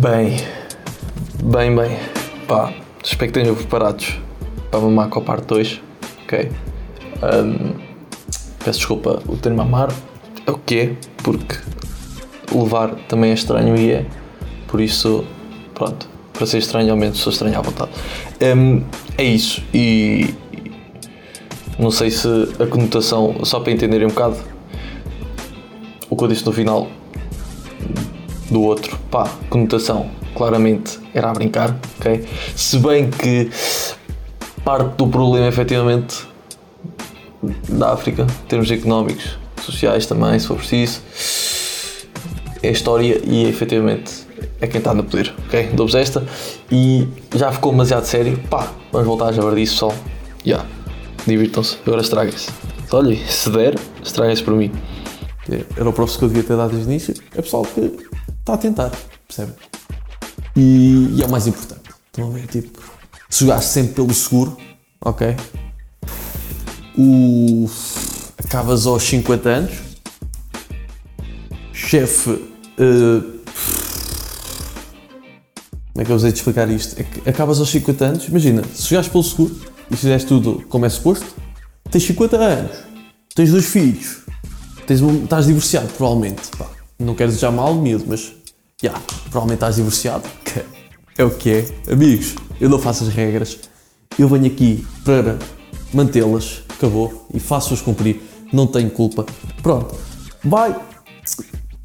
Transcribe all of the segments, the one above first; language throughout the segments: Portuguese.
Bem, bem, bem. Pá, espero que estejam preparados para uma Maco parte 2. Ok? Ahm, peço desculpa o termo amar. É o que é, porque levar também é estranho e é. Por isso, pronto. Para ser estranho, ao menos sou estranho à vontade. Ahm, é isso. E não sei se a conotação, só para entenderem um bocado, o que eu disse no final do outro, pá, conotação, claramente era a brincar, ok? Se bem que parte do problema, efetivamente, da África, em termos económicos, sociais também, se for preciso, é história e efetivamente é quem está no poder, ok? Dou-vos esta e já ficou demasiado sério, pá, vamos voltar a jabar disso, pessoal. Já, yeah. divirtam-se, agora estraguem-se. Olhem, se der, estraguem-se por mim. Era o professor que eu devia ter dado desde o início, é pessoal que está a tentar, percebe? E, e, é o mais importante. Estão a ver? Tipo, se jogaste sempre pelo seguro, ok? O, acabas aos 50 anos, chefe. Uh, como é que eu vos de explicar isto? É que acabas aos 50 anos, imagina, se jogaste pelo seguro e fizeste tudo como é suposto, tens 50 anos, tens dois filhos, tens um, estás divorciado, provavelmente. Pá, não quero desejar mal, miúdo, mas já, yeah, provavelmente estás divorciado, que é o que é. Amigos, eu não faço as regras, eu venho aqui para mantê-las, acabou, e faço-as cumprir, não tenho culpa. Pronto, vai,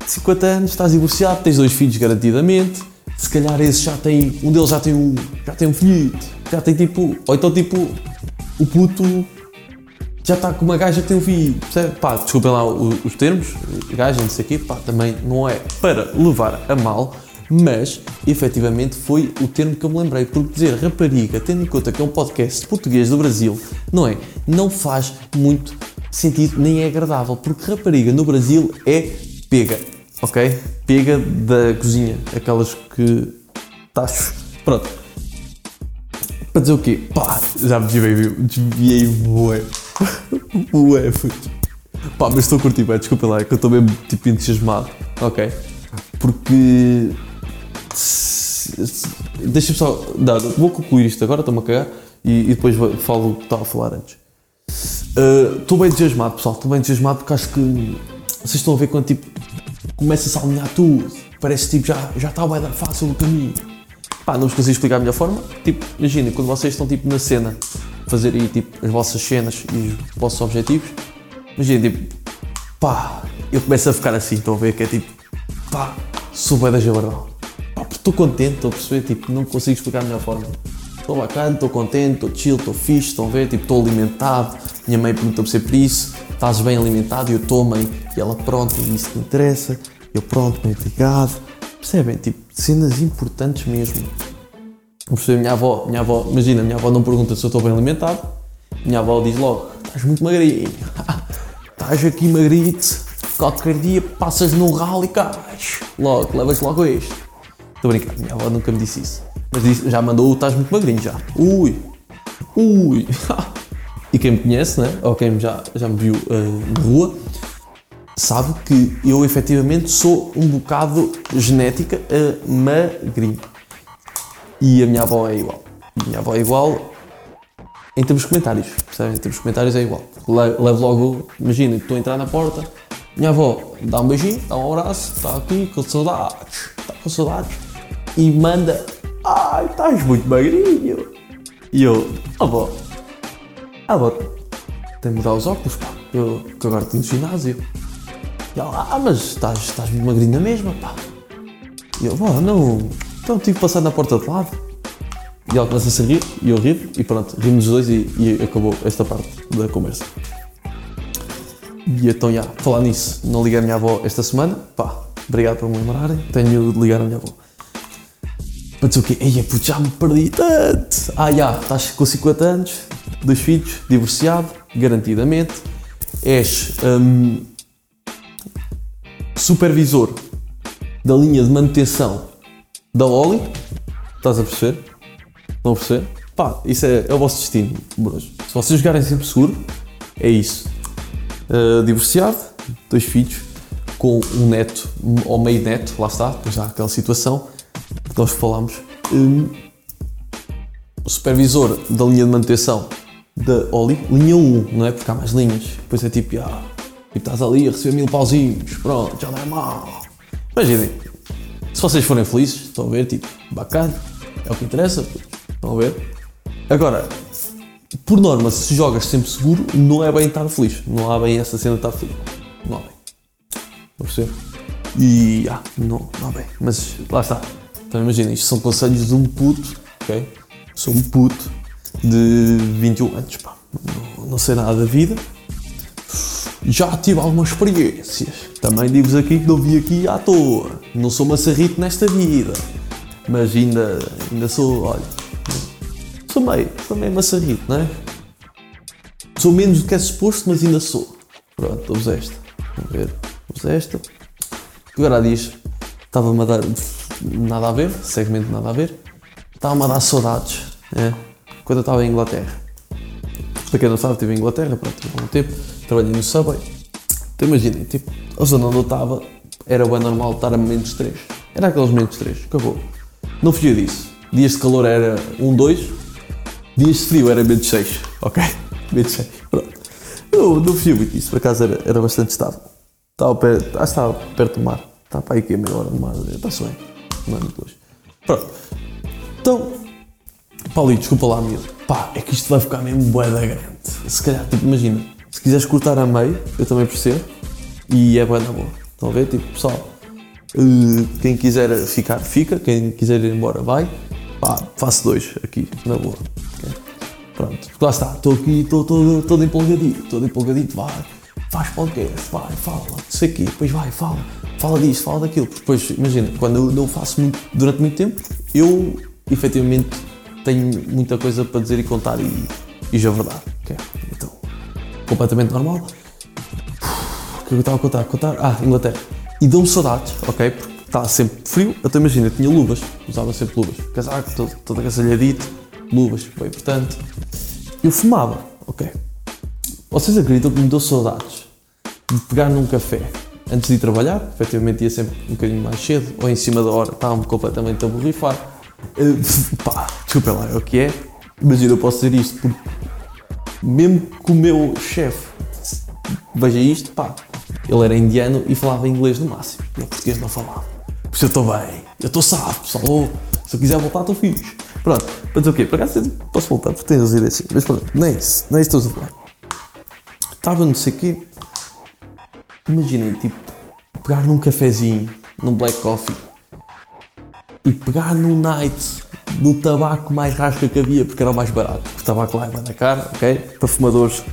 50 anos, estás divorciado, tens dois filhos garantidamente, se calhar esse já tem, um deles já tem um, já tem um filho, já tem tipo, ou então tipo, o puto já está com uma gaja que um filho, percebe? Pá, desculpem lá os, os termos, gaja, não sei o quê, pá, também não é para levar a mal, mas efetivamente foi o termo que eu me lembrei, porque dizer rapariga, tendo em conta que é um podcast português do Brasil, não é? Não faz muito sentido, nem é agradável, porque rapariga no Brasil é pega, ok? Pega da cozinha, aquelas que tachos. Pronto. Para dizer o quê? Pá, já me desviei, desviei bué. foi. Pá, mas estou a curtir, desculpa lá, é que eu estou mesmo tipo entusiasmado, ok? Porque. Deixa-me só. Não, vou concluir isto agora, estou-me a cagar e, e, depois falo o que estava a falar antes. Estou uh, bem entusiasmado, pessoal, estou bem entusiasmado porque acho que vocês estão a ver quando tipo começa-se a alinhar tudo, parece tipo já, já está bem fácil o caminho. Pá, não vos consigo explicar a melhor forma. Tipo, imaginem, quando vocês estão tipo na cena, fazer aí tipo as vossas cenas e os vossos objetivos, imaginem, tipo, pá, eu começo a ficar assim, estão a ver que é tipo, pá, sou da jabardão. Pá, estou contente, estou a perceber, tipo, não consigo explicar a melhor forma. Estou bacana, estou contente, estou chill, estou fixe, estão a ver, tipo, estou alimentado. Minha mãe perguntou-me sempre isso, estás bem alimentado? E eu estou, mãe. E ela, pronto, isso que interessa. Eu, pronto, bem obrigado. Percebem? Tipo, cenas importantes mesmo. Percebe? Minha avó, minha avó, imagina, minha avó não pergunta se eu estou bem alimentado. Minha avó diz logo: estás muito magrinho, estás aqui magrito, qualquer dia passas no ralo e cais. Logo, levas logo este. Estou a brincar, minha avó nunca me disse isso. Mas disse, já mandou, estás muito magrinho já. Ui, ui. e quem me conhece, né? ou quem já, já me viu uh, na rua, sabe que eu efetivamente sou um bocado genética uh, magrinho. E a minha avó é igual. A minha avó é igual em termos de comentários, percebem? Em termos de comentários é igual. Levo logo, imagina, estou a entrar na porta, minha avó dá um beijinho, dá um abraço, está aqui com saudades, está com saudades, e manda, ai, estás muito magrinho. E eu, avó, avó, tem de mudar os óculos, pá, eu que agora estou no ginásio. E ela, ah, mas estás, estás magrinho na mesma, pá. E eu, avó, não, então tive que passar na porta de lado. E ela começa a rir e eu rir e pronto, rimos os dois e, e, acabou esta parte da conversa. E então, já, falar nisso, não liguei a minha avó esta semana, pá, obrigado por me lembrarem, tenho de ligar a minha avó. Para dizer o quê? Eia, puto, já me perdi tanto! Ah, já, estás com 50 anos, dois filhos, divorciado, garantidamente, és hum, supervisor da linha de manutenção da Oli, estás a perceber? Estão a perceber? Pá, isso é, é o vosso destino, bros. Se vocês jogarem sempre seguro, é isso. Uh, divorciado, dois filhos, com um neto, ou meio neto, lá está, há aquela situação. nós falámos, hum, o supervisor da linha de manutenção da Oli, linha 1, não é? Porque há mais linhas. Depois é tipo, ah, tipo, estás ali a receber mil pauzinhos, pronto, já não é mal. Imaginem, se vocês forem felizes, estão a ver, tipo, bacana, é o que interessa, estão a ver. Agora, por norma, se jogas sempre seguro, não é bem estar feliz. Não há bem essa cena de estar feliz. Não há bem. Não percebo? E, ah, não, não há bem. Mas, lá está. Então imagina, isto são conselhos de um puto, ok? Sou um puto de 21 anos, pá. Não, não sei nada da vida. Já tive algumas experiências. Também digo-vos aqui que não vi aqui à toa. Não sou maçarrito nesta vida. Mas ainda, ainda sou, olha, sou meio, sou meio maçarrito, não é? Sou menos do que é suposto, mas ainda sou. Pronto, dou-vos esta. Vamos ver. Dou-vos esta. Agora diz, estava-me a dar nada a ver, segmento nada a ver. Estava-me a dar saudades, é? Quando eu estava em Inglaterra. Para quem não sabe, estive em Inglaterra, pronto, tive algum tempo, trabalhei no Subway. Então imaginem, tipo, a zona onde eu estava era bem normal estar a menos 3. Era aqueles menos 3, acabou. Não fugia disso. Dias de calor era 1, 2, dias de frio era menos 6, ok? Menos 6, pronto. Eu não fugia muito disso, por acaso era, era bastante estável. Estava perto, acho que estava perto do mar. Estava para aí que é meia hora do mar, está-se bem. Não é muito longe. Pronto. Então, Paulinho, desculpa lá, amigo. Pá, é que isto vai ficar mesmo bué da grande. Se calhar, tipo, imagina, se quiseres cortar a meio, eu também percebo, e é bué da boa. Estão a ver? Tipo, pessoal, uh, quem quiser ficar, fica. Quem quiser ir embora, vai. Pá, faço dois aqui, na boa. Okay? Pronto, lá está. Estou aqui, estou todo, empolgadito, todo empolgadito, vai. Faz podcast, vai, fala, não sei o quê, depois vai, fala, fala disto, fala daquilo. Depois, imagina, quando eu não faço muito, durante muito tempo, eu efetivamente tenho muita coisa para dizer e contar e, e já é verdade. Okay? Então, completamente normal. O que eu estava a contar? contar? Ah, Inglaterra. E deu-me saudades, ok? Porque estava sempre frio. Até imagina, tinha luvas, usava sempre luvas. Casaco, todo, todo agasalhadito, luvas, bem importante. Eu fumava, ok? Vocês acreditam que me deu saudades de pegar num café antes de ir trabalhar? Efetivamente ia sempre um bocadinho mais cedo, ou em cima da hora, estava-me completamente a borrifar. Uh, pá, desculpa lá, é o que é. Imagina, eu posso dizer isto porque, mesmo que o meu chefe veja isto, pá, ele era indiano e falava inglês no máximo. Eu português não falava. Por isso eu estou bem, eu estou salvo, pessoal. Oh, se eu quiser voltar, estou fixe. Pronto, mas o quê? Por acaso posso voltar, porque tenho as ideias assim. Mas pronto, nem isso, nem isso estou a falar. Estava não sei o quê. Imaginem, tipo, pegar num cafezinho, num black coffee e pegar num night do tabaco mais rasca que havia, porque era o mais barato. O tabaco lá é na cara, ok? Para fumadores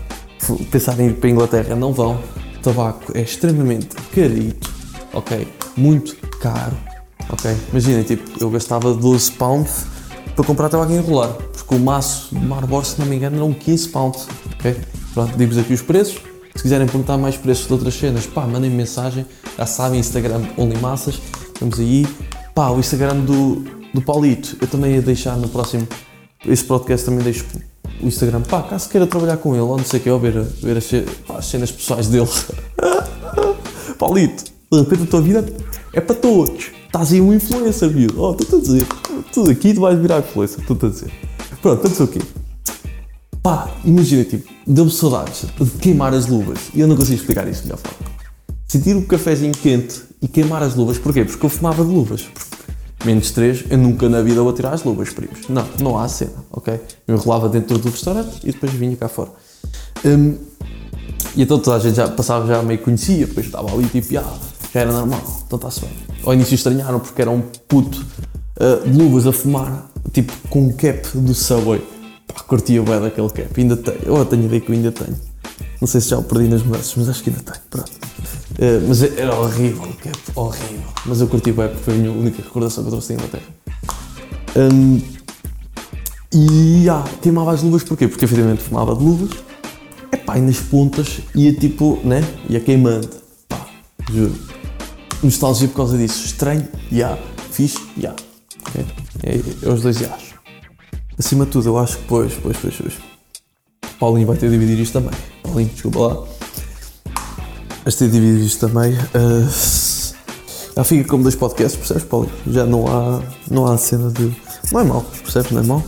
pensarem em ir para a Inglaterra, não vão. O tabaco é extremamente carito, ok? Muito caro, ok? Imaginem, tipo, eu gastava 12 pounds para comprar tabaco enrolar, porque o maço de Marlboro, se não me engano, eram 15 pounds, ok? Pronto, digo-vos aqui os preços. Se quiserem perguntar mais preços de outras cenas, pá, mandem -me mensagem. Já sabem, Instagram Only Massas. Estamos aí. Pá, o Instagram do, do Paulito, eu também ia deixar no próximo. Esse podcast também deixo o Instagram. Pá, caso queira trabalhar com ele, ou não sei o que, ou ver, ver as, pá, as cenas pessoais dele. Paulito, de repente a tua vida é para todos. Estás aí um influencer, viu? Oh, estou a dizer. Tudo aqui tu vais virar influencer, estou a dizer. Pronto, tanto o quê. Pá, imagina, tipo, deu-me saudades de queimar as luvas. E eu não consigo explicar isso melhor. Sentir o cafezinho quente e queimar as luvas. Porquê? Porque eu fumava de luvas. Menos 3, eu nunca na vida vou tirar as luvas, primos. Não, não há cena, ok? Eu enrolava dentro do restaurante e depois vinha cá fora. Um, e então toda a gente já passava, já meio conhecia, depois estava ali tipo, ah, já era normal, então está-se bem. Ao início estranharam porque era um puto uh, de luvas a fumar, tipo com um cap do Subway. Pá, curtia bem daquele cap, ainda tenho, eu tenho ideia que eu ainda tenho. Não sei se já o perdi nas mudanças, mas acho que ainda tenho, pronto. Uh, mas era horrível, o cap, horrível. Mas eu curti bem porque foi a minha única recordação que eu trouxe da Inglaterra. Um, e ah, queimava as luvas porquê? Porque efetivamente fumava de luvas. Epá, e nas pontas ia tipo, né? Ia queimando. Pá, juro. Nostalgia por causa disso. Estranho, já. Yeah. Fixe, já. Yeah. Okay? É, é os dois iás. Acima de tudo, eu acho que pois, pois, pois, pois. Paulinho vai ter de dividir isto também. Paulinho, desculpa lá. Dividir isto também. Uh, Já fica como dois podcasts, percebes, Paulo? Já não há, não há cena de. Não é mau, percebes? Não é mau.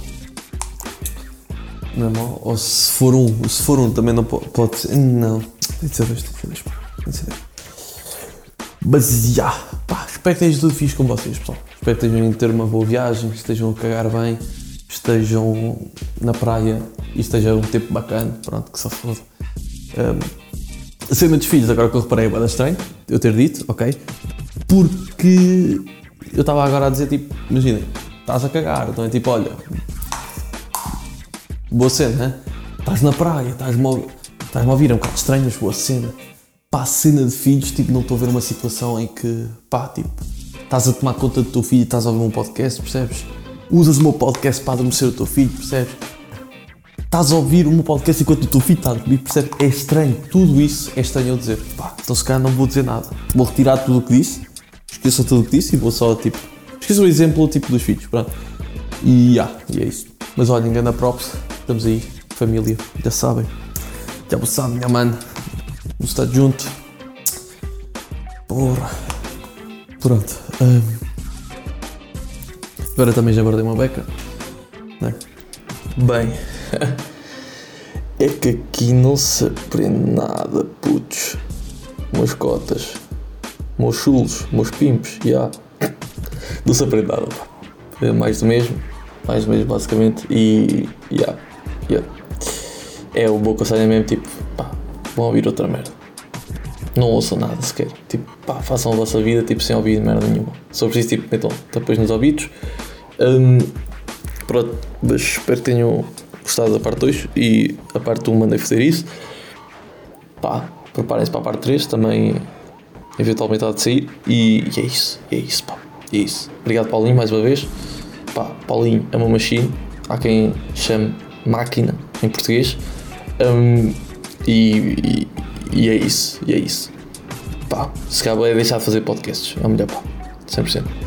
Não é mau. Ou se for um, se for um também não pode, ser. Não. Tem de ser dois, tem de ser dois. Mas já, pá, espero que esteja tudo fixe com vocês, pessoal. Espero que estejam a ter uma boa viagem, estejam a cagar bem, estejam na praia e esteja um tempo bacana, pronto, que só foda. Um, a cena dos filhos, agora que eu reparei, é bem estranho, eu ter dito, ok? Porque eu estava agora a dizer, tipo, imaginem, estás a cagar, então é tipo, olha, boa cena, né? estás na praia, estás-me a, a ouvir, é um bocado estranho, mas boa cena. Pá, cena de filhos, tipo, não estou a ver uma situação em que, pá, tipo, estás a tomar conta do teu filho e estás a ouvir um podcast, percebes? Usas o meu podcast para adormecer o teu filho, percebes? Estás a ouvir o meu podcast enquanto o está a dormir, percebes? É estranho, tudo isso é estranho eu dizer. Pá, então se calhar não vou dizer nada. Vou retirar tudo o que disse, esqueça tudo o que disse e vou só, tipo, esqueça o exemplo, tipo, dos filhos, pronto. E, ah, e é isso. Mas olha, engana props, estamos aí, família, já sabem. Já sabe, minha mano. Vamos estar junto. Porra. Pronto. hum. Agora também já guardei uma beca. Né? Bem, é que aqui não se aprende nada, putos. Meus cotas, meus chulos, meus pimpos, já. Não se aprende nada. É mais do mesmo, mais do mesmo basicamente. E, já, já. É o bom conselho mesmo, tipo, pá, vão ouvir outra merda. Não ouçam nada sequer. Tipo, pá, façam a vossa vida, tipo, sem ouvir merda nenhuma. Só preciso, tipo, metam depois nos ouvidos. Hum, Pronto, mas espero que tenham gostado da parte 2 e a parte 1 mandei fazer isso. Pá, preparem-se para a parte 3, também eventualmente há de sair. E, e é isso, é isso, pá, é isso. Obrigado, Paulinho, mais uma vez. Pá, Paulinho é uma machine, há quem chame máquina em português. Hum, e, e, e é isso, e é isso. Pá, se calhar é deixar de fazer podcasts, é melhor, pá, 100%.